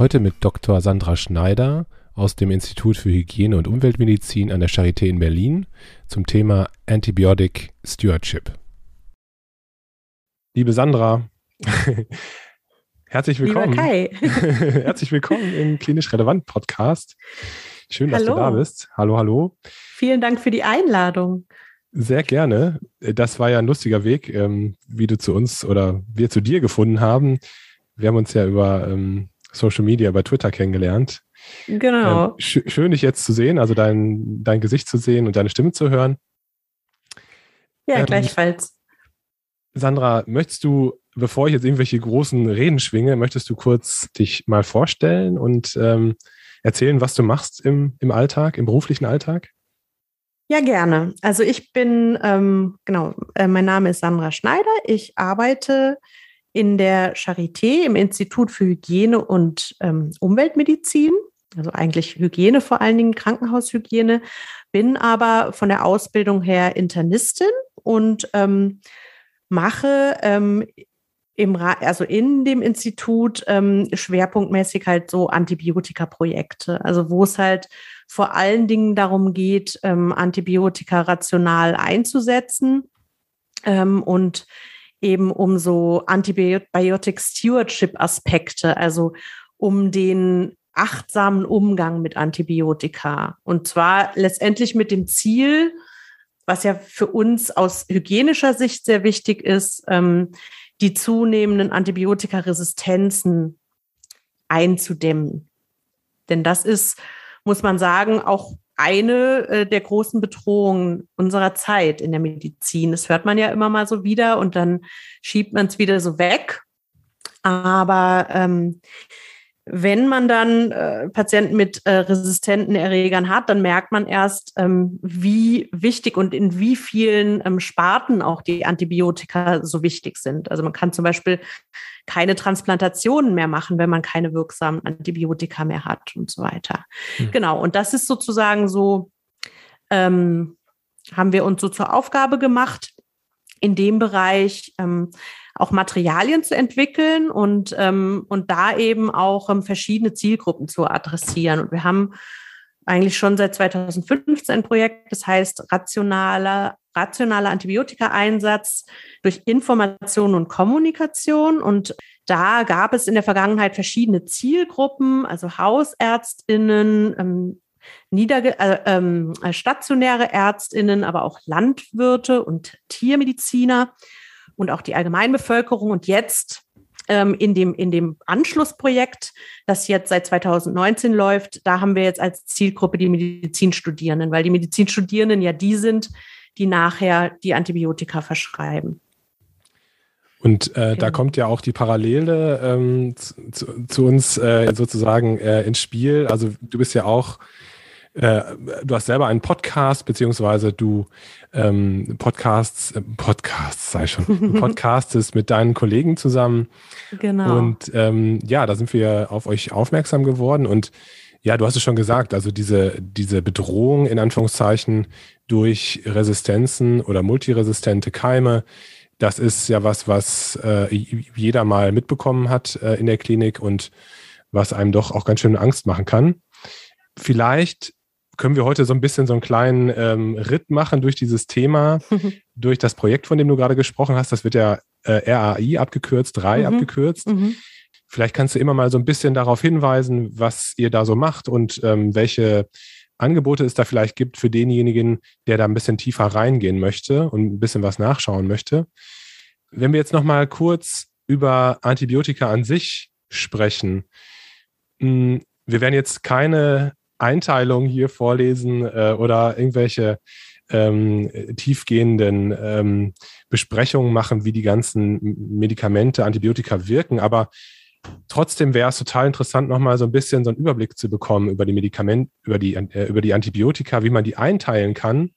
Heute mit Dr. Sandra Schneider aus dem Institut für Hygiene und Umweltmedizin an der Charité in Berlin zum Thema Antibiotic Stewardship. Liebe Sandra, herzlich willkommen. Lieber Kai. herzlich willkommen im Klinisch Relevant Podcast. Schön, dass hallo. du da bist. Hallo, hallo. Vielen Dank für die Einladung. Sehr gerne. Das war ja ein lustiger Weg, ähm, wie du zu uns oder wir zu dir gefunden haben. Wir haben uns ja über ähm, Social Media bei Twitter kennengelernt. Genau. Ähm, sch schön, dich jetzt zu sehen, also dein, dein Gesicht zu sehen und deine Stimme zu hören. Ja, ähm, gleichfalls. Sandra, möchtest du, bevor ich jetzt irgendwelche großen Reden schwinge, möchtest du kurz dich mal vorstellen und ähm, erzählen, was du machst im, im Alltag, im beruflichen Alltag? Ja, gerne. Also ich bin, ähm, genau, äh, mein Name ist Sandra Schneider. Ich arbeite in der Charité im Institut für Hygiene und ähm, Umweltmedizin, also eigentlich Hygiene vor allen Dingen, Krankenhaushygiene, bin aber von der Ausbildung her Internistin und ähm, mache ähm, im also in dem Institut ähm, schwerpunktmäßig halt so Antibiotika-Projekte, also wo es halt vor allen Dingen darum geht, ähm, Antibiotika rational einzusetzen ähm, und eben um so Antibiotic Stewardship Aspekte, also um den achtsamen Umgang mit Antibiotika. Und zwar letztendlich mit dem Ziel, was ja für uns aus hygienischer Sicht sehr wichtig ist, ähm, die zunehmenden Antibiotikaresistenzen einzudämmen. Denn das ist, muss man sagen, auch eine äh, der großen Bedrohungen unserer Zeit in der Medizin. Das hört man ja immer mal so wieder und dann schiebt man es wieder so weg. Aber ähm, wenn man dann äh, Patienten mit äh, resistenten Erregern hat, dann merkt man erst, ähm, wie wichtig und in wie vielen ähm, Sparten auch die Antibiotika so wichtig sind. Also man kann zum Beispiel keine Transplantationen mehr machen, wenn man keine wirksamen Antibiotika mehr hat und so weiter. Mhm. Genau, und das ist sozusagen so, ähm, haben wir uns so zur Aufgabe gemacht, in dem Bereich ähm, auch Materialien zu entwickeln und, ähm, und da eben auch ähm, verschiedene Zielgruppen zu adressieren. Und wir haben eigentlich schon seit 2015 ein Projekt, das heißt rationaler, rationaler Antibiotika-Einsatz durch Information und Kommunikation. Und da gab es in der Vergangenheit verschiedene Zielgruppen, also Hausärztinnen, ähm, niederge äh, ähm, stationäre Ärztinnen, aber auch Landwirte und Tiermediziner und auch die Allgemeinbevölkerung. Und jetzt ähm, in, dem, in dem Anschlussprojekt, das jetzt seit 2019 läuft, da haben wir jetzt als Zielgruppe die Medizinstudierenden, weil die Medizinstudierenden ja die sind, die nachher die Antibiotika verschreiben. Und äh, genau. da kommt ja auch die Parallele ähm, zu, zu, uns äh, sozusagen äh, ins Spiel. Also du bist ja auch äh, du hast selber einen Podcast, beziehungsweise du ähm, Podcasts, äh, Podcasts, sei schon, podcastest mit deinen Kollegen zusammen. Genau. Und ähm, ja, da sind wir auf euch aufmerksam geworden und ja, du hast es schon gesagt, also diese, diese Bedrohung in Anführungszeichen durch Resistenzen oder multiresistente Keime, das ist ja was, was äh, jeder mal mitbekommen hat äh, in der Klinik und was einem doch auch ganz schön Angst machen kann. Vielleicht können wir heute so ein bisschen so einen kleinen ähm, Ritt machen durch dieses Thema, durch das Projekt, von dem du gerade gesprochen hast. Das wird ja äh, RAI abgekürzt, RAI mhm. abgekürzt. Mhm. vielleicht kannst du immer mal so ein bisschen darauf hinweisen, was ihr da so macht und ähm, welche Angebote es da vielleicht gibt für denjenigen, der da ein bisschen tiefer reingehen möchte und ein bisschen was nachschauen möchte. Wenn wir jetzt noch mal kurz über Antibiotika an sich sprechen, hm, wir werden jetzt keine Einteilung hier vorlesen äh, oder irgendwelche ähm, tiefgehenden ähm, Besprechungen machen, wie die ganzen Medikamente, Antibiotika wirken. Aber trotzdem wäre es total interessant, nochmal so ein bisschen so einen Überblick zu bekommen über die Medikamente, über die, äh, über die Antibiotika, wie man die einteilen kann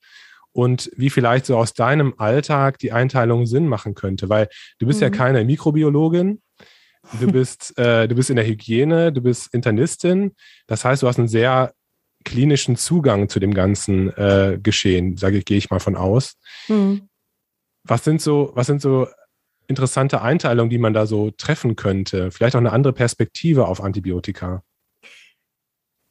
und wie vielleicht so aus deinem Alltag die Einteilung Sinn machen könnte. Weil du bist mhm. ja keine Mikrobiologin, du bist, äh, du bist in der Hygiene, du bist Internistin. Das heißt, du hast einen sehr klinischen Zugang zu dem ganzen äh, Geschehen, sage ich, gehe ich mal von aus. Mhm. Was sind so, was sind so interessante Einteilungen, die man da so treffen könnte? Vielleicht auch eine andere Perspektive auf Antibiotika.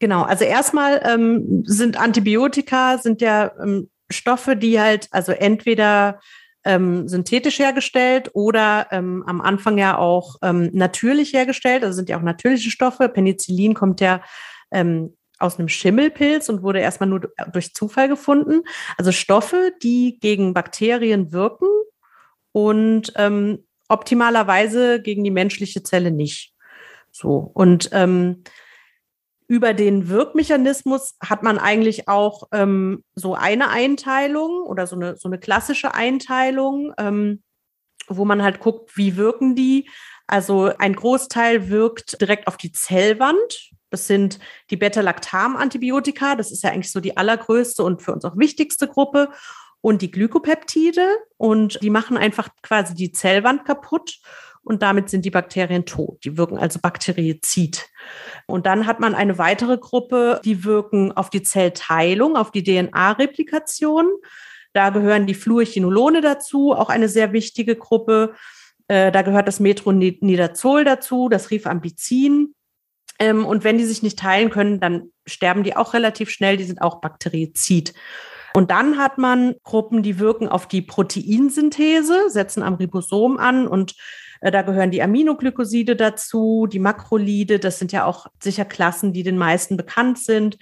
Genau, also erstmal ähm, sind Antibiotika sind ja ähm, Stoffe, die halt also entweder ähm, synthetisch hergestellt oder ähm, am Anfang ja auch ähm, natürlich hergestellt. Also sind ja auch natürliche Stoffe. Penicillin kommt ja ähm, aus einem Schimmelpilz und wurde erstmal nur durch Zufall gefunden. Also Stoffe, die gegen Bakterien wirken und ähm, optimalerweise gegen die menschliche Zelle nicht. So. Und ähm, über den Wirkmechanismus hat man eigentlich auch ähm, so eine Einteilung oder so eine, so eine klassische Einteilung, ähm, wo man halt guckt, wie wirken die. Also ein Großteil wirkt direkt auf die Zellwand. Das sind die Beta-Lactam-Antibiotika. Das ist ja eigentlich so die allergrößte und für uns auch wichtigste Gruppe. Und die Glykopeptide. Und die machen einfach quasi die Zellwand kaputt und damit sind die Bakterien tot. Die wirken also bakteriezid. Und dann hat man eine weitere Gruppe, die wirken auf die Zellteilung, auf die DNA-Replikation. Da gehören die Fluorchinolone dazu, auch eine sehr wichtige Gruppe. Äh, da gehört das Metronidazol dazu, das Rifambicin. Ähm, und wenn die sich nicht teilen können, dann sterben die auch relativ schnell. Die sind auch bakteriezid. Und dann hat man Gruppen, die wirken auf die Proteinsynthese, setzen am Ribosom an und da gehören die Aminoglycoside dazu, die Makrolide, das sind ja auch sicher Klassen, die den meisten bekannt sind.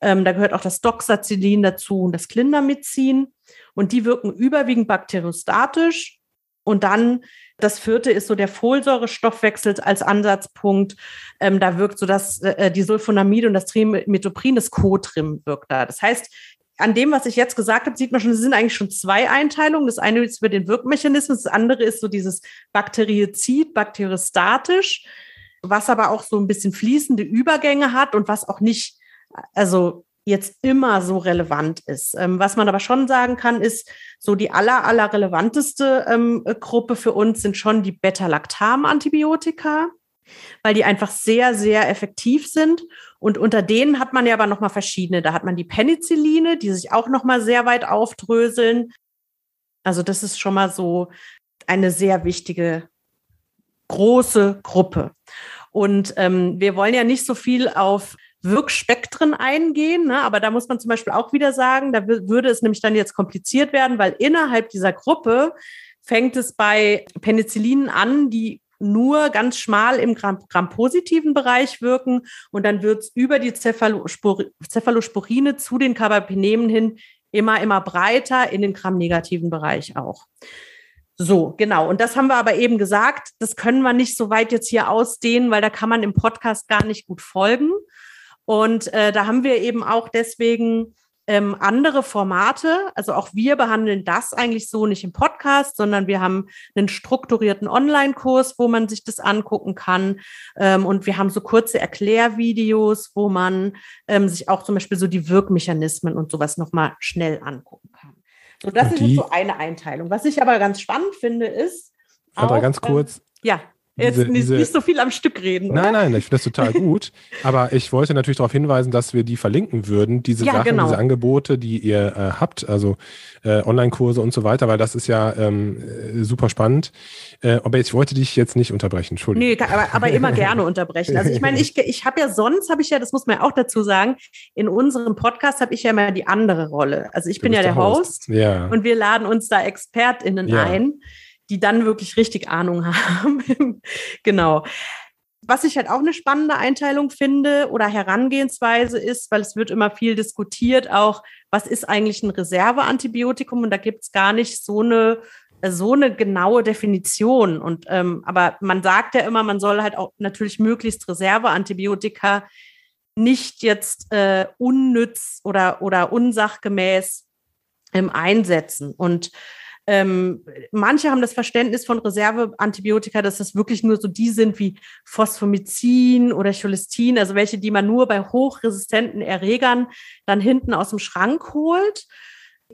Ähm, da gehört auch das Doxazillin dazu und das Clindamycin. Und die wirken überwiegend bakteriostatisch. Und dann das vierte ist so der Folsäurestoffwechsel als Ansatzpunkt. Ähm, da wirkt so das, äh, die Sulfonamide und das Trimetoprin, das Cotrim wirkt da. Das heißt, an dem, was ich jetzt gesagt habe, sieht man schon, es sind eigentlich schon zwei Einteilungen. Das eine ist über den Wirkmechanismus, das andere ist so dieses Bakteriozid, bakteriostatisch, was aber auch so ein bisschen fließende Übergänge hat und was auch nicht, also jetzt immer so relevant ist. Ähm, was man aber schon sagen kann, ist, so die aller, aller relevanteste ähm, Gruppe für uns sind schon die Beta-Lactam-Antibiotika weil die einfach sehr, sehr effektiv sind. Und unter denen hat man ja aber nochmal verschiedene. Da hat man die Penicilline, die sich auch nochmal sehr weit aufdröseln. Also das ist schon mal so eine sehr wichtige, große Gruppe. Und ähm, wir wollen ja nicht so viel auf Wirkspektren eingehen, ne? aber da muss man zum Beispiel auch wieder sagen, da würde es nämlich dann jetzt kompliziert werden, weil innerhalb dieser Gruppe fängt es bei Penicillinen an, die nur ganz schmal im Gram-positiven Bereich wirken und dann wird es über die Cephalospor Cephalosporine zu den Carbapenemen hin immer, immer breiter in den Gram-negativen Bereich auch. So, genau. Und das haben wir aber eben gesagt, das können wir nicht so weit jetzt hier ausdehnen, weil da kann man im Podcast gar nicht gut folgen. Und äh, da haben wir eben auch deswegen ähm, andere Formate. Also auch wir behandeln das eigentlich so nicht im Podcast, sondern wir haben einen strukturierten Online-Kurs, wo man sich das angucken kann. Ähm, und wir haben so kurze Erklärvideos, wo man ähm, sich auch zum Beispiel so die Wirkmechanismen und sowas nochmal schnell angucken kann. So, das ist jetzt so eine Einteilung. Was ich aber ganz spannend finde, ist. Sandra, auch, ganz ähm, kurz. ja. Jetzt diese, nicht, diese, nicht, so viel am Stück reden. Nein, oder? nein, ich finde das total gut. Aber ich wollte natürlich darauf hinweisen, dass wir die verlinken würden, diese ja, Sachen, genau. diese Angebote, die ihr äh, habt, also äh, Online-Kurse und so weiter, weil das ist ja ähm, äh, super spannend. Äh, aber ich wollte dich jetzt nicht unterbrechen, Entschuldigung. Nee, aber, aber immer gerne unterbrechen. Also ich meine, ich, ich habe ja sonst, habe ich ja, das muss man ja auch dazu sagen, in unserem Podcast habe ich ja immer die andere Rolle. Also ich du bin ja der Host, Host ja. und wir laden uns da ExpertInnen ja. ein die dann wirklich richtig Ahnung haben. genau. Was ich halt auch eine spannende Einteilung finde oder Herangehensweise ist, weil es wird immer viel diskutiert, auch was ist eigentlich ein Reserveantibiotikum und da gibt es gar nicht so eine so eine genaue Definition. Und ähm, aber man sagt ja immer, man soll halt auch natürlich möglichst Reserveantibiotika nicht jetzt äh, unnütz oder, oder unsachgemäß ähm, einsetzen. Und ähm, manche haben das Verständnis von Reserveantibiotika, dass das wirklich nur so die sind wie Phosphomycin oder Cholestin, also welche, die man nur bei hochresistenten Erregern dann hinten aus dem Schrank holt.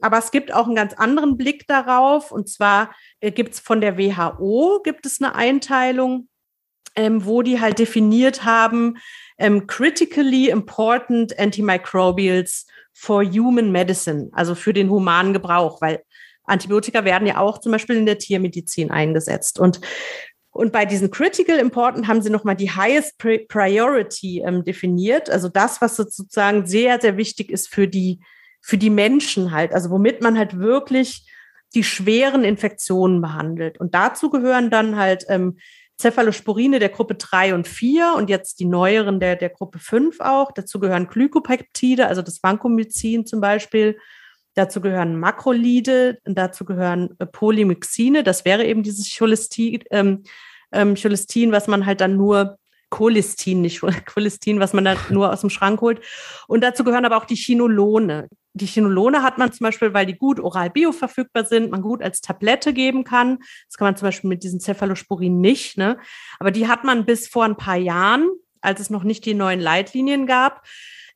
Aber es gibt auch einen ganz anderen Blick darauf. Und zwar äh, gibt es von der WHO gibt es eine Einteilung, ähm, wo die halt definiert haben, ähm, critically important antimicrobials for human medicine, also für den humanen Gebrauch, weil Antibiotika werden ja auch zum Beispiel in der Tiermedizin eingesetzt. Und und bei diesen Critical Important haben sie nochmal die Highest Priority ähm, definiert, also das, was sozusagen sehr, sehr wichtig ist für die, für die Menschen halt, also womit man halt wirklich die schweren Infektionen behandelt. Und dazu gehören dann halt ähm, Cephalosporine der Gruppe 3 und 4 und jetzt die neueren der, der Gruppe 5 auch. Dazu gehören Glykopeptide, also das Vancomycin zum Beispiel. Dazu gehören Makrolide, dazu gehören äh, Polymyxine, das wäre eben dieses Cholestin, ähm, ähm, Cholestin, was man halt dann nur Cholistin, nicht Cholistin, was man dann nur aus dem Schrank holt. Und dazu gehören aber auch die Chinolone. Die Chinolone hat man zum Beispiel, weil die gut oral bioverfügbar sind, man gut als Tablette geben kann. Das kann man zum Beispiel mit diesen Cephalosporin nicht. Ne? Aber die hat man bis vor ein paar Jahren, als es noch nicht die neuen Leitlinien gab,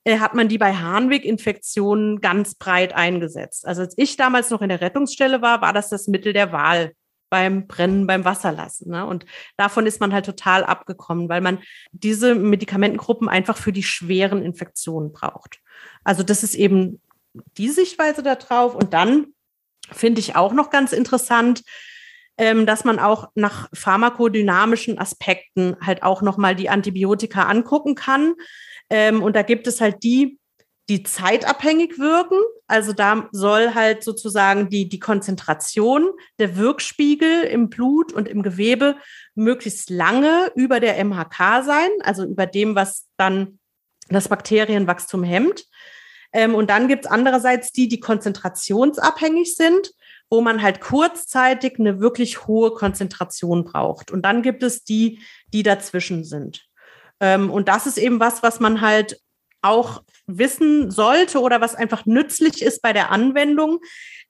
äh, hat man die bei Harnweg-Infektionen ganz breit eingesetzt. Also als ich damals noch in der Rettungsstelle war, war das das Mittel der Wahl beim Brennen, beim Wasserlassen. Ne? Und davon ist man halt total abgekommen, weil man diese Medikamentengruppen einfach für die schweren Infektionen braucht. Also das ist eben die Sichtweise da drauf. Und dann finde ich auch noch ganz interessant, ähm, dass man auch nach pharmakodynamischen Aspekten halt auch nochmal die Antibiotika angucken kann. Ähm, und da gibt es halt die, die zeitabhängig wirken. Also da soll halt sozusagen die, die Konzentration der Wirkspiegel im Blut und im Gewebe möglichst lange über der MHK sein, also über dem, was dann das Bakterienwachstum hemmt. Ähm, und dann gibt es andererseits die, die konzentrationsabhängig sind, wo man halt kurzzeitig eine wirklich hohe Konzentration braucht. Und dann gibt es die, die dazwischen sind. Ähm, und das ist eben was, was man halt auch wissen sollte oder was einfach nützlich ist bei der Anwendung.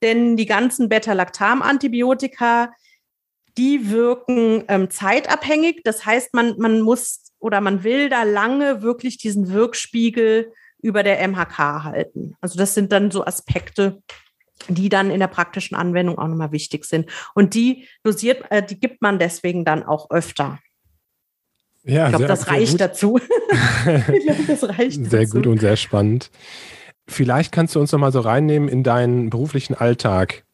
Denn die ganzen Beta-Lactam-Antibiotika, die wirken ähm, zeitabhängig. Das heißt, man, man muss oder man will da lange wirklich diesen Wirkspiegel über der MHK halten. Also das sind dann so Aspekte, die dann in der praktischen Anwendung auch nochmal wichtig sind. Und die dosiert, äh, die gibt man deswegen dann auch öfter. Ja, ich glaube, das reicht gut. dazu. ich glaube, das reicht Sehr dazu. gut und sehr spannend. Vielleicht kannst du uns nochmal so reinnehmen in deinen beruflichen Alltag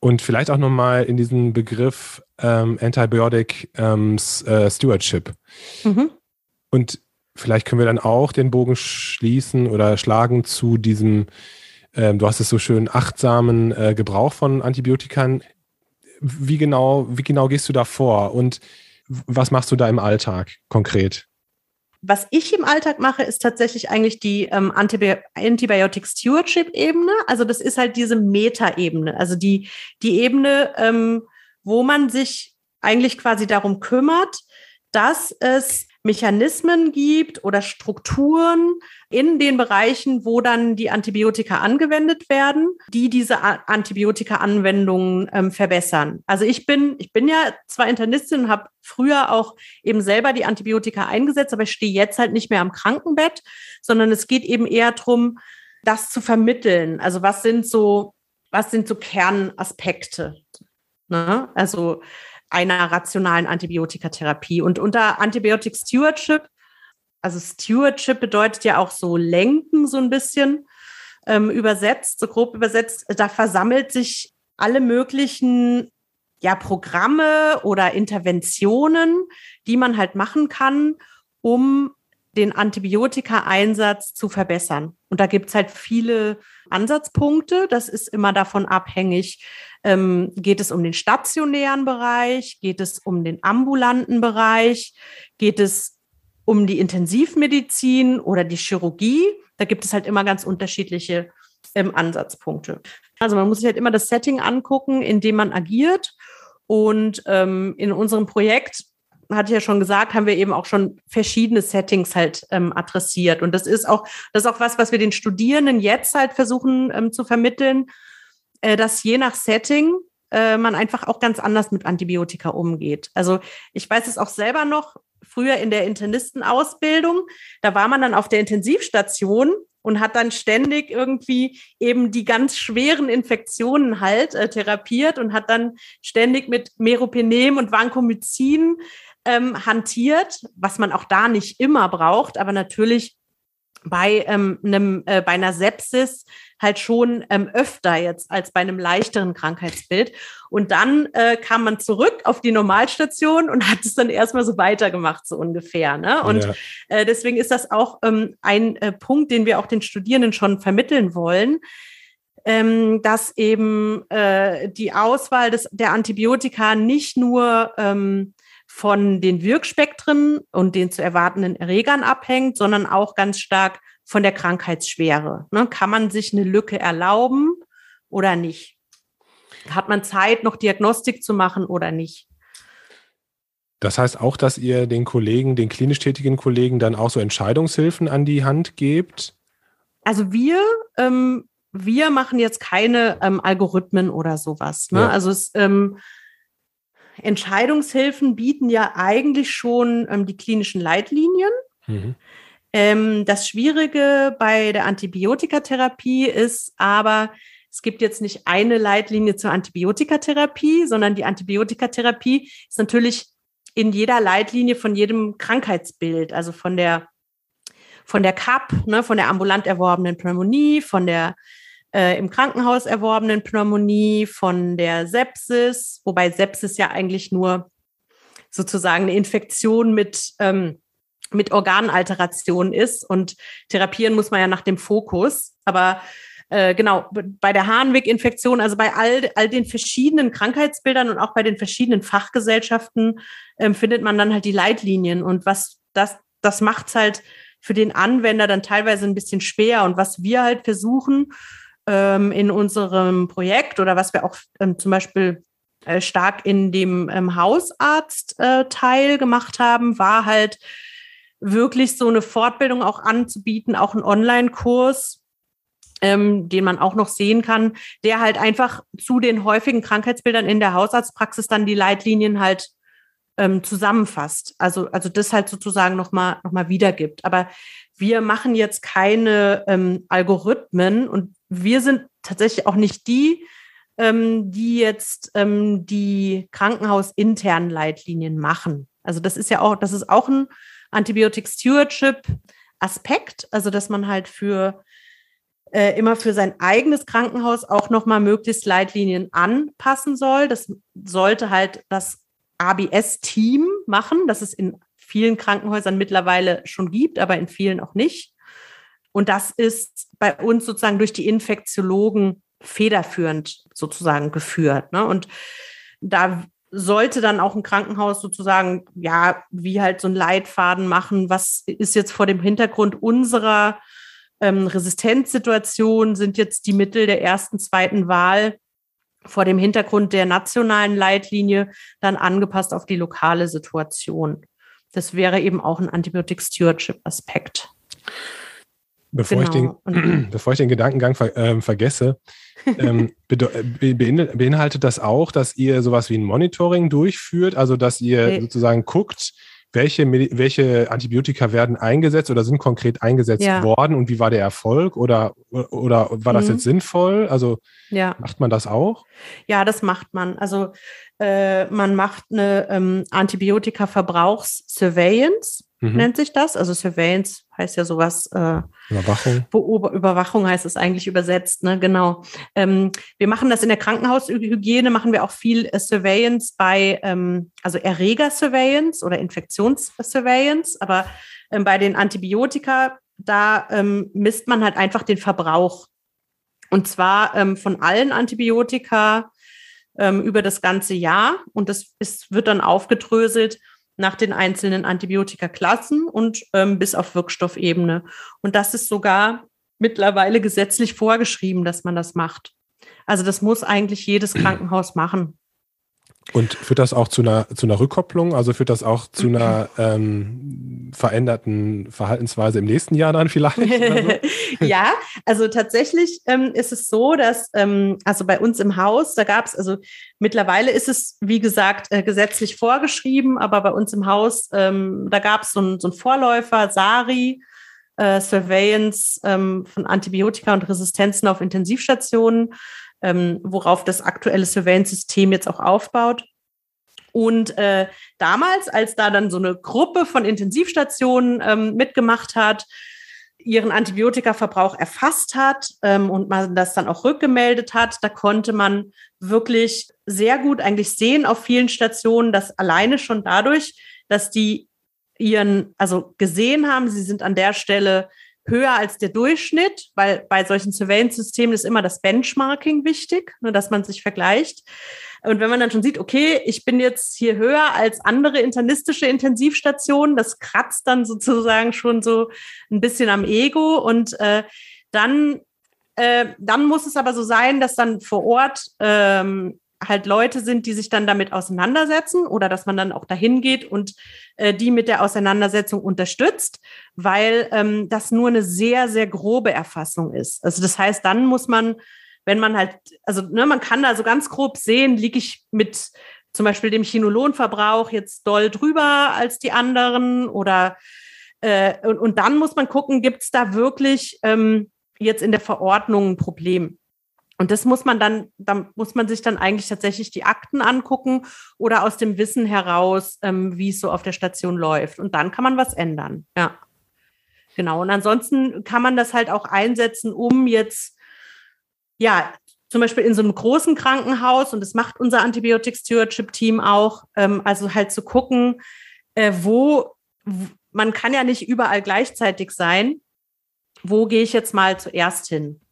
und vielleicht auch nochmal in diesen Begriff ähm, Antibiotic ähm, äh, Stewardship. Mhm. Und vielleicht können wir dann auch den Bogen schließen oder schlagen zu diesem, ähm, du hast es so schön, achtsamen äh, Gebrauch von Antibiotikern. Wie genau, wie genau gehst du da vor und was machst du da im Alltag konkret? Was ich im Alltag mache, ist tatsächlich eigentlich die ähm, Antibi Antibiotic Stewardship Ebene. Also das ist halt diese Meta-Ebene, also die, die Ebene, ähm, wo man sich eigentlich quasi darum kümmert, dass es Mechanismen gibt oder Strukturen in den Bereichen, wo dann die Antibiotika angewendet werden, die diese Antibiotika-Anwendungen ähm, verbessern. Also ich bin, ich bin ja zwar Internistin und habe früher auch eben selber die Antibiotika eingesetzt, aber ich stehe jetzt halt nicht mehr am Krankenbett, sondern es geht eben eher darum, das zu vermitteln. Also was sind so, was sind so Kernaspekte? Ne? Also einer rationalen Antibiotikatherapie. Und unter Antibiotic Stewardship, also Stewardship bedeutet ja auch so lenken so ein bisschen ähm, übersetzt, so grob übersetzt, da versammelt sich alle möglichen ja, Programme oder Interventionen, die man halt machen kann, um den Antibiotika-Einsatz zu verbessern. Und da gibt es halt viele Ansatzpunkte. Das ist immer davon abhängig, Ähm, geht es um den stationären Bereich? Geht es um den ambulanten Bereich? Geht es um die Intensivmedizin oder die Chirurgie? Da gibt es halt immer ganz unterschiedliche ähm, Ansatzpunkte. Also man muss sich halt immer das Setting angucken, in dem man agiert. Und ähm, in unserem Projekt hatte ich ja schon gesagt, haben wir eben auch schon verschiedene Settings halt ähm, adressiert. Und das ist auch, das ist auch was, was wir den Studierenden jetzt halt versuchen ähm, zu vermitteln, äh, dass je nach Setting äh, man einfach auch ganz anders mit Antibiotika umgeht. Also ich weiß es auch selber noch, früher in der Internistenausbildung, da war man dann auf der Intensivstation und hat dann ständig irgendwie eben die ganz schweren Infektionen halt äh, therapiert und hat dann ständig mit Meropenem und Vancomycin ähm, hantiert, was man auch da nicht immer braucht, aber natürlich bei ähm, einem äh, bei einer Sepsis halt schon ähm, öfter jetzt als bei einem leichteren Krankheitsbild. Und dann äh, kam man zurück auf die Normalstation und hat es dann erstmal so weitergemacht, so ungefähr. Ne? Und ja. äh, deswegen ist das auch ähm, ein äh, Punkt, den wir auch den Studierenden schon vermitteln wollen. Ähm, dass eben äh, die Auswahl des, der Antibiotika nicht nur ähm, von den Wirkspektren und den zu erwartenden Erregern abhängt, sondern auch ganz stark von der Krankheitsschwere. Ne? Kann man sich eine Lücke erlauben oder nicht? Hat man Zeit, noch Diagnostik zu machen oder nicht? Das heißt auch, dass ihr den Kollegen, den klinisch tätigen Kollegen dann auch so Entscheidungshilfen an die Hand gebt? Also wir, ähm, wir machen jetzt keine ähm, Algorithmen oder sowas. Ne? Ja. Also es, ähm, Entscheidungshilfen bieten ja eigentlich schon ähm, die klinischen Leitlinien. Mhm. Ähm, das Schwierige bei der Antibiotikatherapie ist aber, es gibt jetzt nicht eine Leitlinie zur Antibiotikatherapie, sondern die Antibiotikatherapie ist natürlich in jeder Leitlinie von jedem Krankheitsbild, also von der von der CAP, ne, von der ambulant erworbenen Pneumonie, von der äh, im Krankenhaus erworbenen Pneumonie, von der Sepsis, wobei Sepsis ja eigentlich nur sozusagen eine Infektion mit, ähm, mit Organalteration ist und therapieren muss man ja nach dem Fokus. Aber äh, genau, bei der Harnweg-Infektion, also bei all, all den verschiedenen Krankheitsbildern und auch bei den verschiedenen Fachgesellschaften ähm, findet man dann halt die Leitlinien. Und was das, das macht es halt für den Anwender dann teilweise ein bisschen schwer. Und was wir halt versuchen, ähm, in unserem Projekt oder was wir auch ähm, zum Beispiel äh, stark in dem ähm, Hausarzt-Teil äh, gemacht haben, war halt wirklich so eine Fortbildung auch anzubieten, auch einen Online-Kurs, ähm, den man auch noch sehen kann, der halt einfach zu den häufigen Krankheitsbildern in der Hausarztpraxis dann die Leitlinien halt ähm, zusammenfasst. Also, also das halt sozusagen nochmal noch mal wiedergibt. Aber wir machen jetzt keine ähm, Algorithmen und wir sind tatsächlich auch nicht die, ähm, die jetzt ähm, die krankenhausinternen Leitlinien machen. Also das ist ja auch, das ist auch ein Antibiotic Stewardship Aspekt, also dass man halt für äh, immer für sein eigenes Krankenhaus auch nochmal möglichst Leitlinien anpassen soll. Das sollte halt das ABS-Team machen, das es in vielen Krankenhäusern mittlerweile schon gibt, aber in vielen auch nicht. Und das ist bei uns sozusagen durch die Infektiologen federführend sozusagen geführt. Ne? Und da sollte dann auch ein Krankenhaus sozusagen, ja, wie halt so ein Leitfaden machen, was ist jetzt vor dem Hintergrund unserer ähm, Resistenzsituation, sind jetzt die Mittel der ersten, zweiten Wahl vor dem Hintergrund der nationalen Leitlinie dann angepasst auf die lokale Situation. Das wäre eben auch ein Antibiotic Stewardship Aspekt. Bevor, genau. ich, den, bevor ich den Gedankengang ver, äh, vergesse, ähm, beinhaltet das auch, dass ihr sowas wie ein Monitoring durchführt, also dass ihr okay. sozusagen guckt, welche, welche Antibiotika werden eingesetzt oder sind konkret eingesetzt ja. worden und wie war der Erfolg oder, oder war das mhm. jetzt sinnvoll? Also ja. macht man das auch? Ja, das macht man. Also äh, man macht eine ähm, Antibiotika-Verbrauchs-Surveillance mhm. nennt sich das. Also Surveillance heißt ja sowas. Äh, Überwachung. Beober Überwachung heißt es eigentlich übersetzt, ne? Genau. Ähm, wir machen das in der Krankenhaushygiene, machen wir auch viel äh, Surveillance bei, ähm, also Erreger-Surveillance oder Infektions-Surveillance, aber ähm, bei den Antibiotika, da ähm, misst man halt einfach den Verbrauch. Und zwar ähm, von allen Antibiotika ähm, über das ganze Jahr und das ist, wird dann aufgedröselt nach den einzelnen Antibiotikaklassen und ähm, bis auf Wirkstoffebene. Und das ist sogar mittlerweile gesetzlich vorgeschrieben, dass man das macht. Also das muss eigentlich jedes Krankenhaus machen. Und führt das auch zu einer, zu einer Rückkopplung? Also führt das auch zu einer ähm, veränderten Verhaltensweise im nächsten Jahr dann vielleicht? So? ja, also tatsächlich ähm, ist es so, dass ähm, also bei uns im Haus, da gab es, also mittlerweile ist es, wie gesagt, äh, gesetzlich vorgeschrieben, aber bei uns im Haus, ähm, da gab es so, ein, so einen Vorläufer, SARI, äh, Surveillance ähm, von Antibiotika und Resistenzen auf Intensivstationen ähm, worauf das aktuelle Surveillance-System jetzt auch aufbaut. Und äh, damals, als da dann so eine Gruppe von Intensivstationen ähm, mitgemacht hat, ihren Antibiotikaverbrauch erfasst hat ähm, und man das dann auch rückgemeldet hat, da konnte man wirklich sehr gut eigentlich sehen auf vielen Stationen, dass alleine schon dadurch, dass die ihren, also gesehen haben, sie sind an der Stelle höher als der Durchschnitt, weil bei solchen Surveillance-Systemen ist immer das Benchmarking wichtig, nur dass man sich vergleicht. Und wenn man dann schon sieht, okay, ich bin jetzt hier höher als andere internistische Intensivstationen, das kratzt dann sozusagen schon so ein bisschen am Ego und äh, dann äh, dann muss es aber so sein, dass dann vor Ort ähm, halt Leute sind, die sich dann damit auseinandersetzen oder dass man dann auch dahin geht und äh, die mit der Auseinandersetzung unterstützt, weil ähm, das nur eine sehr, sehr grobe Erfassung ist. Also das heißt, dann muss man, wenn man halt, also ne, man kann da so ganz grob sehen, liege ich mit zum Beispiel dem Chinolonverbrauch jetzt doll drüber als die anderen oder äh, und, und dann muss man gucken, gibt es da wirklich ähm, jetzt in der Verordnung ein Problem? Und das muss man dann, da muss man sich dann eigentlich tatsächlich die Akten angucken oder aus dem Wissen heraus, ähm, wie es so auf der Station läuft. Und dann kann man was ändern. Ja. Genau. Und ansonsten kann man das halt auch einsetzen, um jetzt, ja, zum Beispiel in so einem großen Krankenhaus, und das macht unser Antibiotic Stewardship Team auch, ähm, also halt zu gucken, äh, wo, man kann ja nicht überall gleichzeitig sein. Wo gehe ich jetzt mal zuerst hin?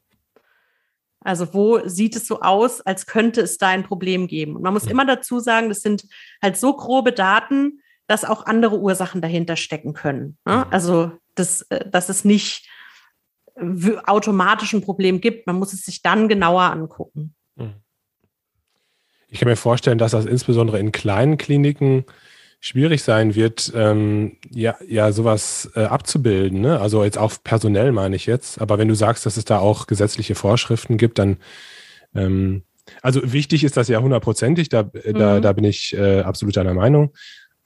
Also wo sieht es so aus, als könnte es da ein Problem geben? Und man muss immer dazu sagen, das sind halt so grobe Daten, dass auch andere Ursachen dahinter stecken können. Ne? Mhm. Also dass, äh, dass es nicht automatisch ein Problem gibt. Man muss es sich dann genauer angucken. Mhm. Ich kann mir vorstellen, dass das insbesondere in kleinen Kliniken schwierig sein wird, ähm, ja, ja, sowas äh, abzubilden. Ne? Also jetzt auch personell meine ich jetzt. Aber wenn du sagst, dass es da auch gesetzliche Vorschriften gibt, dann ähm, also wichtig ist das ja hundertprozentig, da, mhm. da, da bin ich äh, absolut deiner Meinung.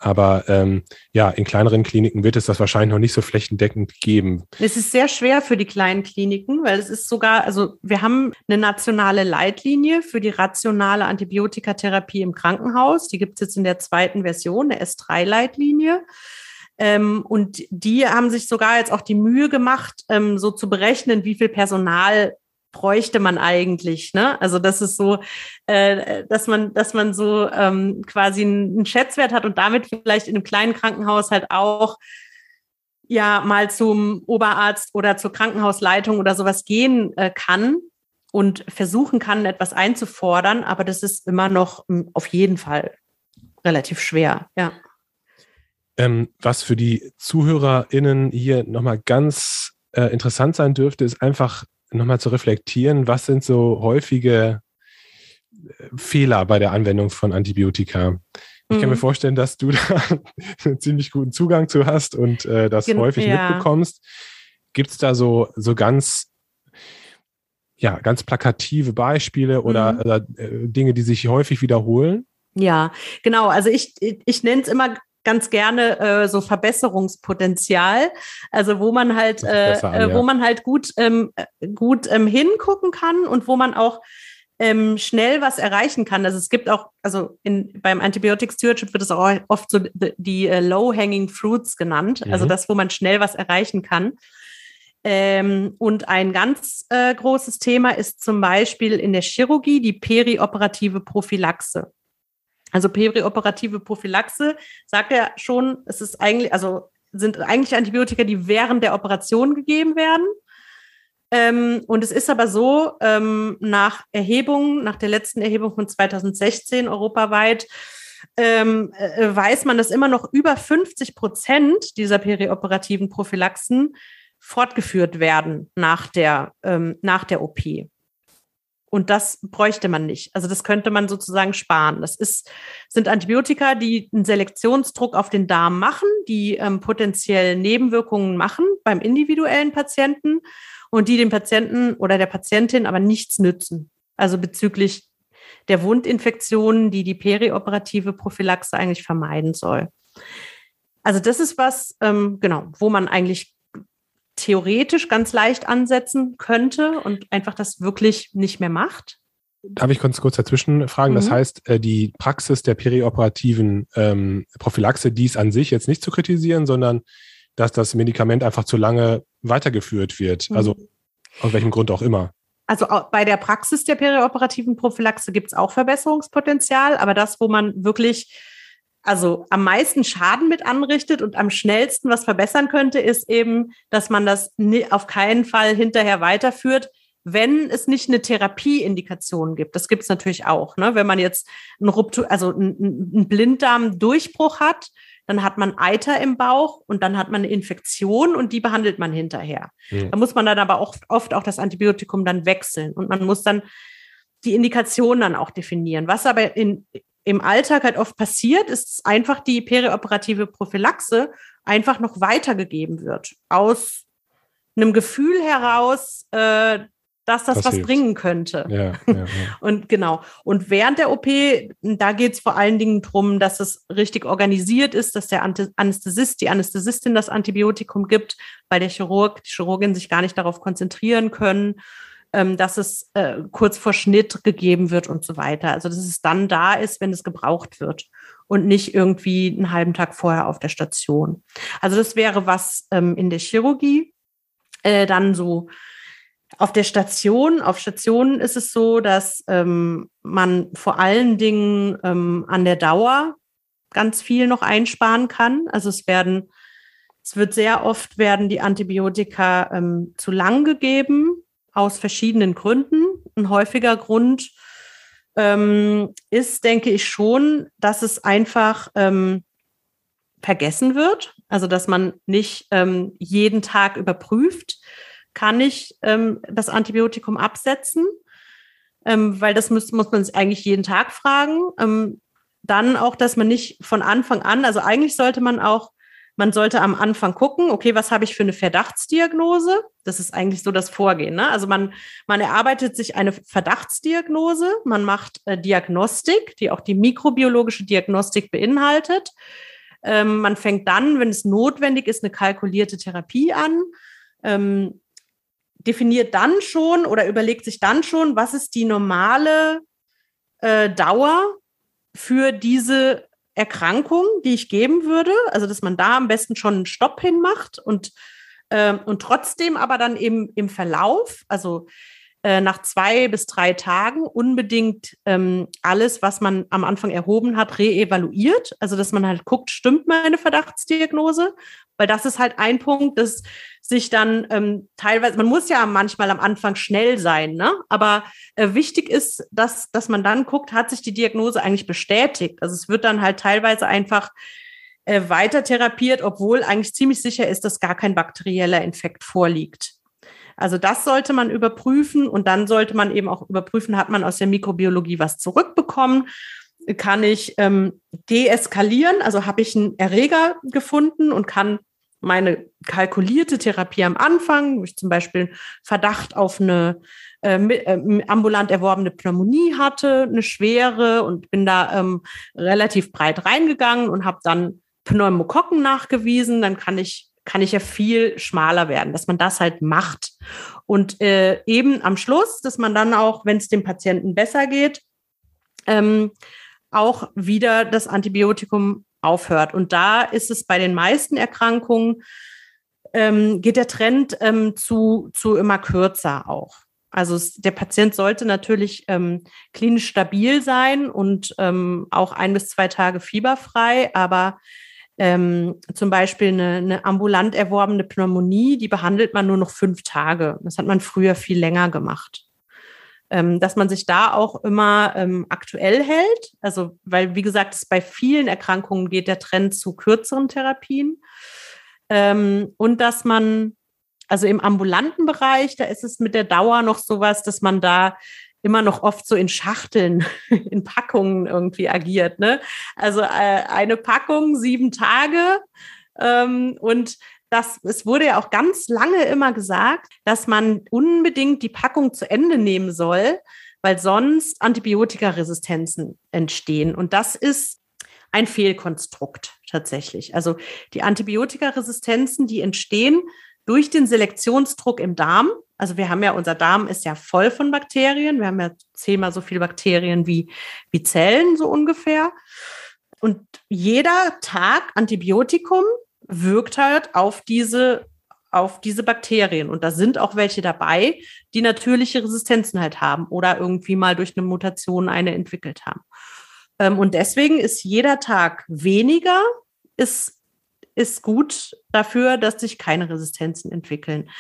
Aber ähm, ja, in kleineren Kliniken wird es das wahrscheinlich noch nicht so flächendeckend geben. Es ist sehr schwer für die kleinen Kliniken, weil es ist sogar, also wir haben eine nationale Leitlinie für die rationale Antibiotikatherapie im Krankenhaus. Die gibt es jetzt in der zweiten Version, eine S3-Leitlinie. Ähm, und die haben sich sogar jetzt auch die Mühe gemacht, ähm, so zu berechnen, wie viel Personal bräuchte man eigentlich? Ne? Also das ist so, äh, dass man, dass man so ähm, quasi einen Schätzwert hat und damit vielleicht in einem kleinen Krankenhaus halt auch ja mal zum Oberarzt oder zur Krankenhausleitung oder sowas gehen äh, kann und versuchen kann, etwas einzufordern, aber das ist immer noch m, hm, auf jeden Fall relativ schwer, ja. Ähm, was für die ZuhörerInnen hier nochmal ganz äh, interessant sein dürfte, ist einfach nochmal zu reflektieren, was sind so häufige äh, Fehler bei der Anwendung von Antibiotika? Ich kann mir mhm. vorstellen, dass du da einen ziemlich guten Zugang zu hast und äh, das Gen häufig ja. mitbekommst. Gibt es da so, so ganz, ja, ganz plakative Beispiele oder, mhm. oder äh, Dinge, die sich häufig wiederholen? Ja, genau. Also ich, ich nenne es immer ganz gerne äh, so Verbesserungspotenzial, also wo man halt, äh, an, äh, ja. wo man halt gut, ähm, gut ähm, hingucken kann und wo man auch ähm, schnell was erreichen kann. Also es gibt auch, also in, beim Antibiotic Stewardship wird es auch oft so die, uh, Low-Hanging Fruits genannt, also mhm. also das, wo man schnell was erreichen kann. Ähm, und ein ganz äh, großes Thema ist zum Beispiel in der Chirurgie die perioperative Prophylaxe. Also perioperative Prophylaxe sagt ja schon, es ist eigentlich, also sind eigentlich Antibiotika, die während der Operation gegeben werden. Ähm, und es ist aber so, ähm, nach Erhebungen, nach der letzten Erhebung von 2016 europaweit, ähm, äh, weiß man, dass immer noch über 50 Prozent dieser perioperativen Prophylaxen fortgeführt werden nach der, ähm, nach der OP. Und das bräuchte man nicht. Also das könnte man sozusagen sparen. Das ist, sind Antibiotika, die einen Selektionsdruck auf den Darm machen, die ähm, potenziell Nebenwirkungen machen beim individuellen Patienten und die dem Patienten oder der Patientin aber nichts nützen. Also bezüglich der Wundinfektionen, die die perioperative Prophylaxe eigentlich vermeiden soll. Also das ist was, ähm, genau, wo man eigentlich theoretisch ganz leicht ansetzen könnte und einfach das wirklich nicht mehr macht. Darf ich ganz kurz dazwischen fragen? Mhm. Das heißt, äh, die Praxis der perioperativen ähm, Prophylaxe, die ist an sich jetzt nicht zu kritisieren, sondern dass das Medikament einfach zu lange weitergeführt wird. Mhm. Also aus welchem Grund auch immer. Also bei der Praxis der perioperativen Prophylaxe gibt es auch Verbesserungspotenzial, aber das, wo man wirklich also am meisten Schaden mit anrichtet und am schnellsten was verbessern könnte, ist eben, dass man das auf keinen Fall hinterher weiterführt, wenn es nicht eine Therapieindikation gibt. Das gibt es natürlich auch. Ne? Wenn man jetzt einen, Ruptur, also einen Blinddarmdurchbruch hat, dann hat man Eiter im Bauch und dann hat man eine Infektion und die behandelt man hinterher. Mhm. Da muss man dann aber auch oft auch das Antibiotikum dann wechseln und man muss dann die Indikation dann auch definieren. Was aber in, im Alltag halt oft passiert, ist einfach die perioperative Prophylaxe einfach noch weitergegeben wird. Aus einem Gefühl heraus, äh, dass das, das was hilft. bringen könnte. Ja, ja, ja. Und genau. Und während der OP, da geht es vor allen Dingen darum, dass es richtig organisiert ist, dass der Anästhesist, die Anästhesistin das Antibiotikum gibt, weil der Chirurg, die Chirurgin sich gar nicht darauf konzentrieren können ähm, dass es äh, kurz vor Schnitt gegeben wird und so weiter. Also dass es dann da ist, wenn es gebraucht wird und nicht irgendwie einen halben Tag vorher auf der Station. Also das wäre was ähm, in der Chirurgie. Äh, dann so auf der Station, auf Stationen ist es so, dass ähm, man vor allen Dingen ähm, an der Dauer ganz viel noch einsparen kann. Also es werden, es wird sehr oft werden die Antibiotika ähm, zu lang gegeben aus verschiedenen Gründen. Ein häufiger Grund ähm, ist, denke ich schon, dass es einfach ähm, vergessen wird. Also, dass man nicht ähm, jeden Tag überprüft, kann ich ähm, das Antibiotikum absetzen, ähm, weil das muss, muss man sich eigentlich jeden Tag fragen. Ähm, dann auch, dass man nicht von Anfang an, also eigentlich sollte man auch man sollte am Anfang gucken, okay, was habe ich für eine Verdachtsdiagnose? Das ist eigentlich so das Vorgehen. Ne? Also man, man erarbeitet sich eine Verdachtsdiagnose, man macht äh, Diagnostik, die auch die mikrobiologische Diagnostik beinhaltet. Ähm, man fängt dann, wenn es notwendig ist, eine kalkulierte Therapie an. Ähm, definiert dann schon oder überlegt sich dann schon, was ist die normale äh, Dauer für diese Erkrankung, die ich geben würde. Also, dass man da am besten schon einen Stopp hinmacht und, äh, und trotzdem aber dann eben im Verlauf, also äh, nach zwei bis drei Tagen unbedingt ähm, alles, was man am Anfang erhoben hat, reevaluiert. Also, dass man halt guckt, stimmt meine Verdachtsdiagnose? Weil das ist halt ein Punkt, dass sich dann ähm, teilweise, man muss ja manchmal am Anfang schnell sein, ne? aber äh, wichtig ist, dass, dass man dann guckt, hat sich die Diagnose eigentlich bestätigt. Also es wird dann halt teilweise einfach äh, weiter therapiert, obwohl eigentlich ziemlich sicher ist, dass gar kein bakterieller Infekt vorliegt. Also das sollte man überprüfen und dann sollte man eben auch überprüfen, hat man aus der Mikrobiologie was zurückbekommen? Kann ich ähm, deeskalieren? Also habe ich einen Erreger gefunden und kann meine kalkulierte Therapie am Anfang, wo ich zum Beispiel Verdacht auf eine äh, äh, ambulant erworbene Pneumonie hatte, eine schwere und bin da ähm, relativ breit reingegangen und habe dann Pneumokokken nachgewiesen, dann kann ich kann ich ja viel schmaler werden, dass man das halt macht. Und äh, eben am Schluss, dass man dann auch, wenn es dem Patienten besser geht, ähm, auch wieder das Antibiotikum aufhört. Und da ist es bei den meisten Erkrankungen, ähm, geht der Trend ähm, zu, zu immer kürzer auch. Also der Patient sollte natürlich ähm, klinisch stabil sein und ähm, auch ein bis zwei Tage fieberfrei, aber ähm, zum Beispiel eine, eine ambulant erworbene Pneumonie, die behandelt man nur noch fünf Tage. Das hat man früher viel länger gemacht. Ähm, dass man sich da auch immer ähm, aktuell hält. Also, weil, wie gesagt, es bei vielen Erkrankungen geht der Trend zu kürzeren Therapien. Ähm, und dass man, also im ambulanten Bereich, da ist es mit der Dauer noch sowas, dass man da immer noch oft so in Schachteln, in Packungen irgendwie agiert. Ne? Also äh, eine Packung, sieben Tage. Ähm, und das, es wurde ja auch ganz lange immer gesagt, dass man unbedingt die Packung zu Ende nehmen soll, weil sonst Antibiotikaresistenzen entstehen. Und das ist ein Fehlkonstrukt tatsächlich. Also die Antibiotikaresistenzen, die entstehen durch den Selektionsdruck im Darm. Also wir haben ja, unser Darm ist ja voll von Bakterien. Wir haben ja zehnmal so viele Bakterien wie, wie Zellen, so ungefähr. Und jeder Tag Antibiotikum wirkt halt auf diese, auf diese Bakterien. Und da sind auch welche dabei, die natürliche Resistenzen halt haben oder irgendwie mal durch eine Mutation eine entwickelt haben. Ähm, und deswegen ist jeder Tag weniger, ist ist gut dafür, dass sich keine Resistenzen entwickeln.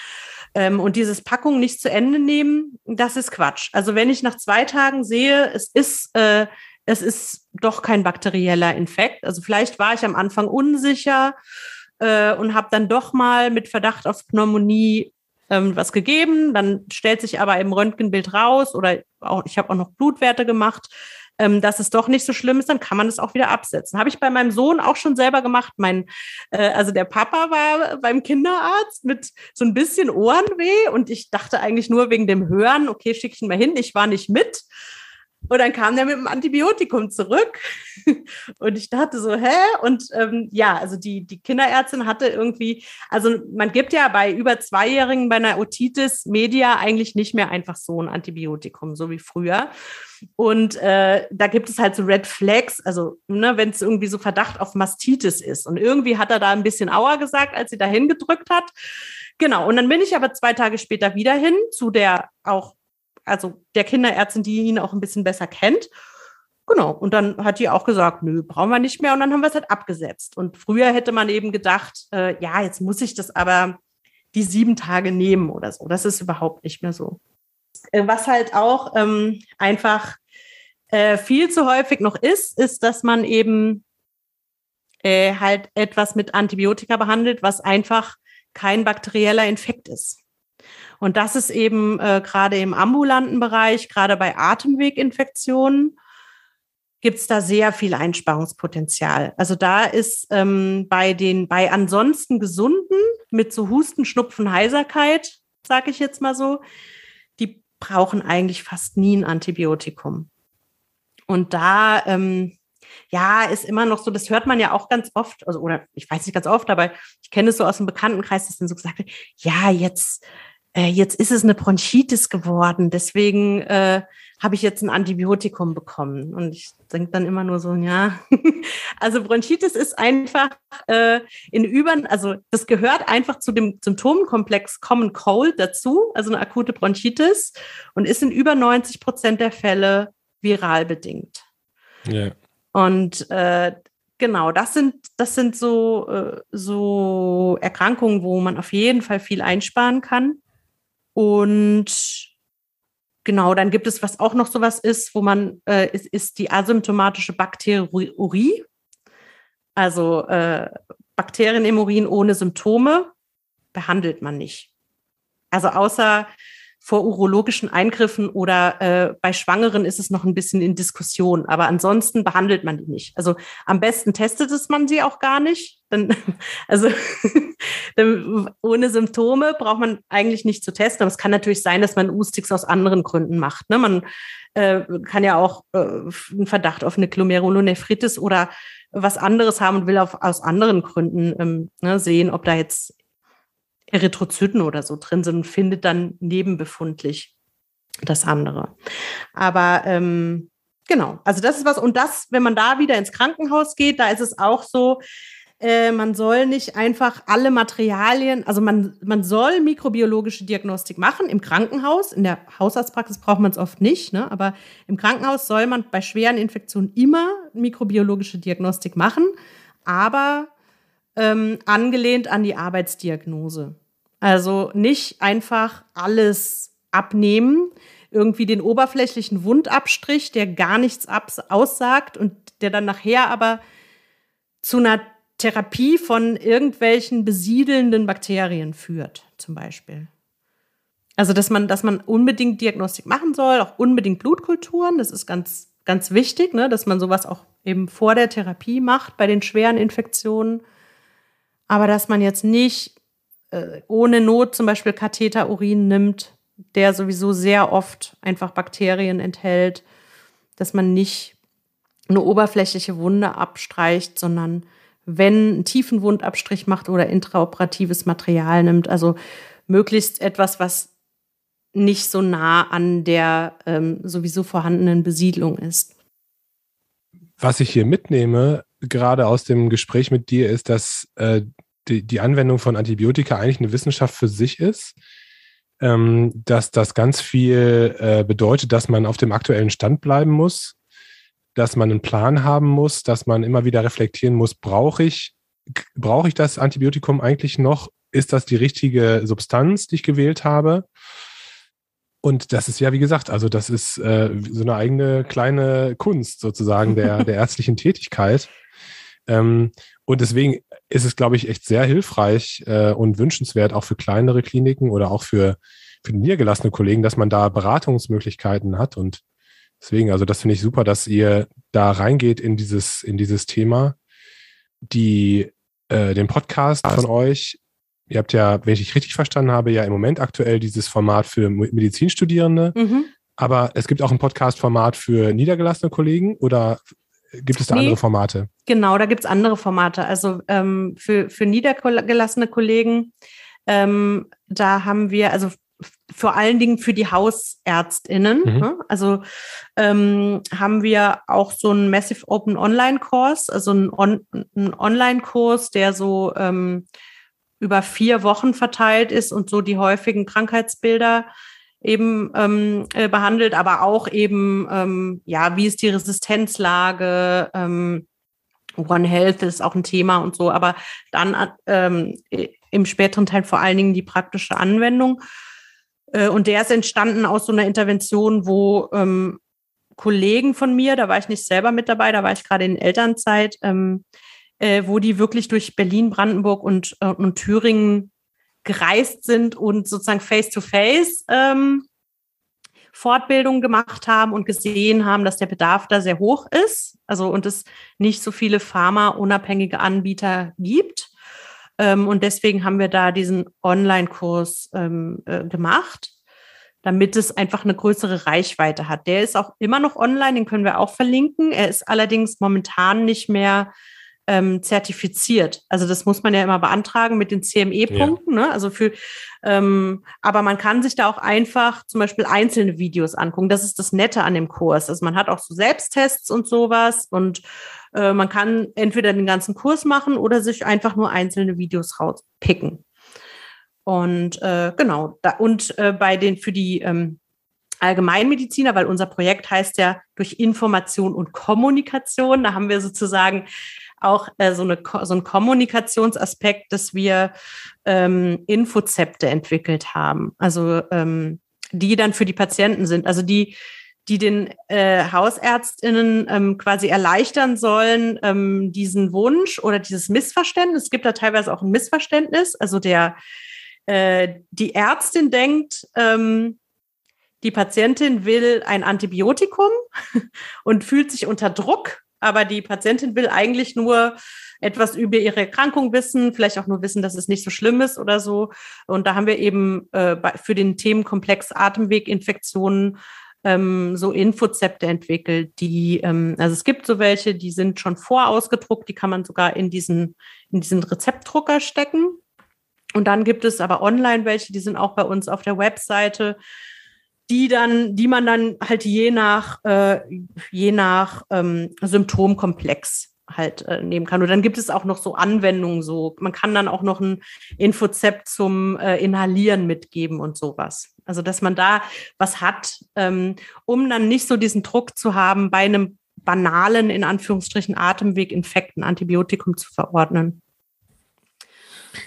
Ähm, und dieses Packung nicht zu Ende nehmen, das ist Quatsch. Also wenn ich nach zwei Tagen sehe, es ist, äh, es ist doch kein bakterieller Infekt. Also vielleicht war ich am Anfang unsicher äh, und habe dann doch mal mit Verdacht auf Pneumonie ähm, was gegeben. Dann stellt sich aber im Röntgenbild raus oder auch, ich habe auch noch Blutwerte gemacht ähm, dass es doch nicht so schlimm ist, dann kann man es auch wieder absetzen. Habe ich bei meinem Sohn auch schon selber gemacht. Mein, äh, also der Papa war beim Kinderarzt mit so ein bisschen Ohrenweh und ich dachte eigentlich nur wegen dem Hören, okay, schicke ich ihn mal hin. Ich war nicht mit. Und dann kam der mit dem Antibiotikum zurück. Und ich dachte so, hä? Und ähm, ja, also die, die Kinderärztin hatte irgendwie, also man gibt ja bei über Zweijährigen bei einer Otitis Media eigentlich nicht mehr einfach so ein Antibiotikum, so wie früher. Und äh, da gibt es halt so Red Flags, also ne, wenn es irgendwie so Verdacht auf Mastitis ist. Und irgendwie hat er da ein bisschen Aua gesagt, als sie da hingedrückt hat. Genau, und dann bin ich aber zwei Tage später wieder hin zu der auch also der Kinderärztin, die ihn auch ein bisschen besser kennt. Genau. Und dann hat die auch gesagt, nö, brauchen wir nicht mehr. Und dann haben wir es halt abgesetzt. Und früher hätte man eben gedacht, äh, ja, jetzt muss ich das aber die sieben Tage nehmen oder so. Das ist überhaupt nicht mehr so. Äh, was halt auch ähm, einfach äh, viel zu häufig noch ist, ist, dass man eben äh, halt etwas mit Antibiotika behandelt, was einfach kein bakterieller Infekt ist. Und das ist eben äh, gerade im ambulanten Bereich, gerade bei Atemweginfektionen, gibt es da sehr viel Einsparungspotenzial. Also da ist ähm, bei den, bei ansonsten Gesunden mit so Husten, Schnupfen, Heiserkeit, sage ich jetzt mal so, die brauchen eigentlich fast nie ein Antibiotikum. Und da, ähm, ja, ist immer noch so, das hört man ja auch ganz oft, also, oder ich weiß nicht ganz oft, aber ich kenne es so aus dem Bekanntenkreis, dass dann so gesagt wird, ja, jetzt äh, jetzt ist es eine Bronchitis geworden, deswegen äh, habe ich jetzt ein Antibiotikum bekommen. Und ich denke dann immer nur so, ja, also Bronchitis ist einfach äh, in über, also das gehört einfach zu dem Symptomkomplex Common Cold dazu, also eine akute Bronchitis und ist in über 90 Prozent der Fälle viral bedingt. Ja. Und äh, genau, das sind, das sind so, äh, so Erkrankungen, wo man auf jeden Fall viel einsparen kann. Und genau, dann gibt es, was auch noch sowas ist, wo man, äh, ist, ist die asymptomatische Bakteriurie. Also äh, Bakterien im Urin ohne Symptome behandelt man nicht. Also außer vor urologischen Eingriffen oder äh, bei Schwangeren ist es noch ein bisschen in Diskussion. Aber ansonsten behandelt man die nicht. Also am besten testet es man sie auch gar nicht. Dann, also ohne Symptome braucht man eigentlich nicht zu testen. Aber es kann natürlich sein, dass man Ustix aus anderen Gründen macht. Ne? Man äh, kann ja auch äh, einen Verdacht auf eine Glomerulonephritis oder was anderes haben und will auf, aus anderen Gründen ähm, ne, sehen, ob da jetzt Erythrozyten oder so drin sind und findet dann nebenbefundlich das andere. Aber ähm, genau, also das ist was. Und das, wenn man da wieder ins Krankenhaus geht, da ist es auch so, äh, man soll nicht einfach alle Materialien, also man, man soll mikrobiologische Diagnostik machen im Krankenhaus. In der Hausarztpraxis braucht man es oft nicht, ne? aber im Krankenhaus soll man bei schweren Infektionen immer mikrobiologische Diagnostik machen. Aber ähm, angelehnt an die Arbeitsdiagnose. Also nicht einfach alles abnehmen, irgendwie den oberflächlichen Wundabstrich, der gar nichts aussagt und der dann nachher aber zu einer Therapie von irgendwelchen besiedelnden Bakterien führt, zum Beispiel. Also, dass man, dass man unbedingt Diagnostik machen soll, auch unbedingt Blutkulturen, das ist ganz, ganz wichtig, ne, dass man sowas auch eben vor der Therapie macht bei den schweren Infektionen. Aber dass man jetzt nicht äh, ohne Not zum Beispiel Katheterurin nimmt, der sowieso sehr oft einfach Bakterien enthält, dass man nicht eine oberflächliche Wunde abstreicht, sondern wenn einen tiefen Wundabstrich macht oder intraoperatives Material nimmt, also möglichst etwas, was nicht so nah an der ähm, sowieso vorhandenen Besiedlung ist. Was ich hier mitnehme, gerade aus dem Gespräch mit dir, ist, dass äh, die, die Anwendung von Antibiotika eigentlich eine Wissenschaft für sich ist, ähm, dass das ganz viel äh, bedeutet, dass man auf dem aktuellen Stand bleiben muss, dass man einen Plan haben muss, dass man immer wieder reflektieren muss, brauche ich, brauche ich das Antibiotikum eigentlich noch? Ist das die richtige Substanz, die ich gewählt habe? Und das ist ja, wie gesagt, also das ist äh, so eine eigene kleine Kunst sozusagen der, der ärztlichen Tätigkeit. Ähm, und deswegen ist es, glaube ich, echt sehr hilfreich äh, und wünschenswert, auch für kleinere Kliniken oder auch für, für niedergelassene Kollegen, dass man da Beratungsmöglichkeiten hat. Und deswegen, also das finde ich super, dass ihr da reingeht in dieses, in dieses Thema. Die, äh, den Podcast von euch, ihr habt ja, wenn ich richtig verstanden habe, ja im Moment aktuell dieses Format für Medizinstudierende. Mhm. Aber es gibt auch ein Podcast-Format für niedergelassene Kollegen oder Gibt es da nee, andere Formate? Genau, da gibt es andere Formate. Also ähm, für, für niedergelassene Kollegen, ähm, da haben wir, also vor allen Dingen für die HausärztInnen. Mhm. Ne? Also ähm, haben wir auch so einen Massive Open Online-Kurs, also einen, On einen Online-Kurs, der so ähm, über vier Wochen verteilt ist und so die häufigen Krankheitsbilder eben ähm, äh, behandelt, aber auch eben, ähm, ja, wie ist die Resistenzlage? Ähm, One Health ist auch ein Thema und so, aber dann ähm, im späteren Teil vor allen Dingen die praktische Anwendung. Äh, und der ist entstanden aus so einer Intervention, wo ähm, Kollegen von mir, da war ich nicht selber mit dabei, da war ich gerade in Elternzeit, ähm, äh, wo die wirklich durch Berlin, Brandenburg und, äh, und Thüringen gereist sind und sozusagen face-to-face ähm, Fortbildungen gemacht haben und gesehen haben, dass der Bedarf da sehr hoch ist. Also und es nicht so viele pharmaunabhängige Anbieter gibt. Ähm, und deswegen haben wir da diesen Online-Kurs ähm, äh, gemacht, damit es einfach eine größere Reichweite hat. Der ist auch immer noch online, den können wir auch verlinken. Er ist allerdings momentan nicht mehr ähm, zertifiziert. Also das muss man ja immer beantragen mit den CME-Punkten. Ja. Ne? Also für, ähm, aber man kann sich da auch einfach zum Beispiel einzelne Videos angucken. Das ist das Nette an dem Kurs. Also man hat auch so Selbsttests und sowas und äh, man kann entweder den ganzen Kurs machen oder sich einfach nur einzelne Videos rauspicken. Und äh, genau, da, und äh, bei den für die ähm, Allgemeinmediziner, weil unser Projekt heißt ja durch Information und Kommunikation. Da haben wir sozusagen auch äh, so, eine, so ein Kommunikationsaspekt, dass wir ähm, Infozepte entwickelt haben. Also ähm, die dann für die Patienten sind, also die, die den äh, Hausärztinnen ähm, quasi erleichtern sollen, ähm, diesen Wunsch oder dieses Missverständnis. Es gibt da teilweise auch ein Missverständnis. Also der äh, die Ärztin denkt, ähm, die Patientin will ein Antibiotikum und fühlt sich unter Druck aber die Patientin will eigentlich nur etwas über ihre Erkrankung wissen, vielleicht auch nur wissen, dass es nicht so schlimm ist oder so. Und da haben wir eben äh, für den Themenkomplex Atemweginfektionen ähm, so Infozepte entwickelt, die, ähm, also es gibt so welche, die sind schon vorausgedruckt, die kann man sogar in diesen, in diesen Rezeptdrucker stecken. Und dann gibt es aber online welche, die sind auch bei uns auf der Webseite die dann, die man dann halt je nach, äh, je nach ähm, Symptomkomplex halt äh, nehmen kann. Und dann gibt es auch noch so Anwendungen, so man kann dann auch noch ein Infozept zum äh, Inhalieren mitgeben und sowas. Also dass man da was hat, ähm, um dann nicht so diesen Druck zu haben, bei einem banalen, in Anführungsstrichen, Atemweginfekten Antibiotikum zu verordnen.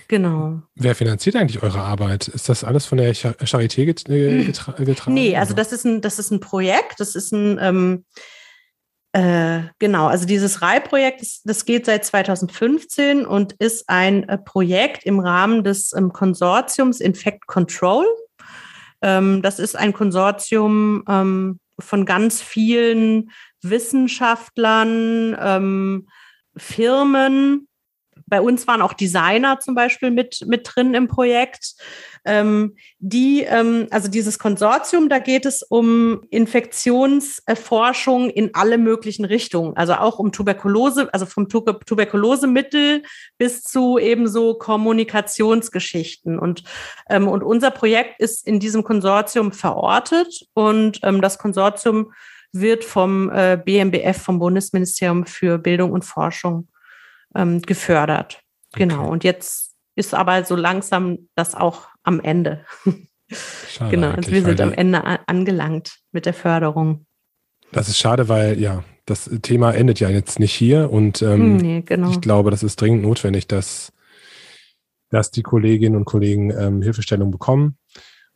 Genau. Wer finanziert eigentlich eure Arbeit? Ist das alles von der Charité äh, getra getragen? Nee, also das ist ein, das ist ein Projekt, das ist ein, ähm, äh, genau, also dieses RAI-Projekt, das, das, geht seit 2015 und ist ein äh, Projekt im Rahmen des ähm, Konsortiums Infect Control. Ähm, das ist ein Konsortium ähm, von ganz vielen Wissenschaftlern, Firmen, bei uns waren auch Designer zum Beispiel mit, mit drin im Projekt. Ähm, die, ähm, also dieses Konsortium, da geht es um Infektionsforschung in alle möglichen Richtungen. Also auch um Tuberkulose, also vom Tuberkulosemittel bis zu ebenso Kommunikationsgeschichten. Und, ähm, und unser Projekt ist in diesem Konsortium verortet und ähm, das Konsortium wird vom äh, BMBF, vom Bundesministerium für Bildung und Forschung ähm, gefördert. Okay. Genau. Und jetzt ist aber so langsam das auch am Ende. Schade genau, also wir sind am Ende angelangt mit der Förderung. Das ist schade, weil ja, das Thema endet ja jetzt nicht hier und ähm, hm, nee, genau. ich glaube, das ist dringend notwendig, dass, dass die Kolleginnen und Kollegen ähm, Hilfestellung bekommen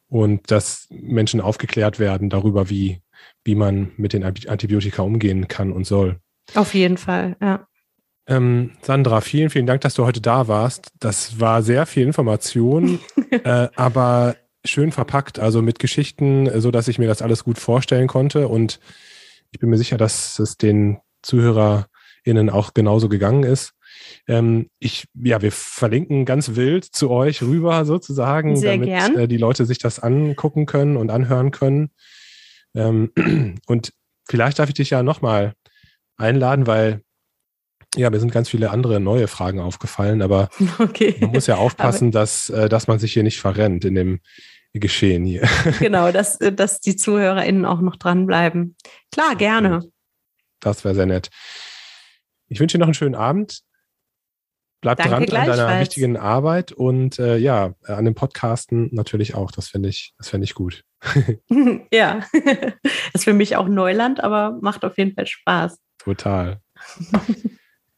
und dass Menschen aufgeklärt werden darüber, wie, wie man mit den Antibiotika umgehen kann und soll. Auf jeden Fall, ja. Ähm, Sandra, vielen, vielen Dank, dass du heute da warst. Das war sehr viel Information, äh, aber schön verpackt, also mit Geschichten, so dass ich mir das alles gut vorstellen konnte. Und ich bin mir sicher, dass es den ZuhörerInnen auch genauso gegangen ist. Ähm, ich, ja, wir verlinken ganz wild zu euch rüber sozusagen, Sehr damit. Äh, die Leute sich das angucken können und anhören können. Ähm, und vielleicht darf ich dich ja nochmal einladen, weil ja, mir sind ganz viele andere neue Fragen aufgefallen, aber okay. man muss ja aufpassen, dass, äh, dass man sich hier nicht verrennt in dem Geschehen hier. Genau, dass, dass die ZuhörerInnen auch noch dranbleiben. Klar, gerne. Das wäre sehr nett. Ich wünsche dir noch einen schönen Abend. Bleib Danke dran an deiner wichtigen Arbeit und äh, ja, an dem Podcasten natürlich auch. Das fände ich, das fände ich gut. ja, ist für mich auch Neuland, aber macht auf jeden Fall Spaß. Total.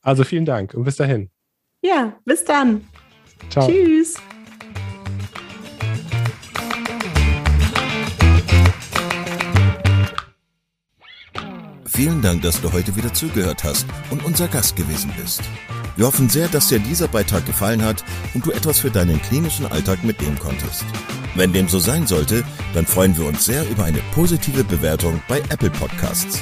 Also vielen Dank und bis dahin. Ja, bis dann. Ciao. Tschüss. Vielen Dank, dass du heute wieder zugehört hast und unser Gast gewesen bist. Wir hoffen sehr, dass dir dieser Beitrag gefallen hat und du etwas für deinen klinischen Alltag mitnehmen konntest. Wenn dem so sein sollte, dann freuen wir uns sehr über eine positive Bewertung bei Apple Podcasts.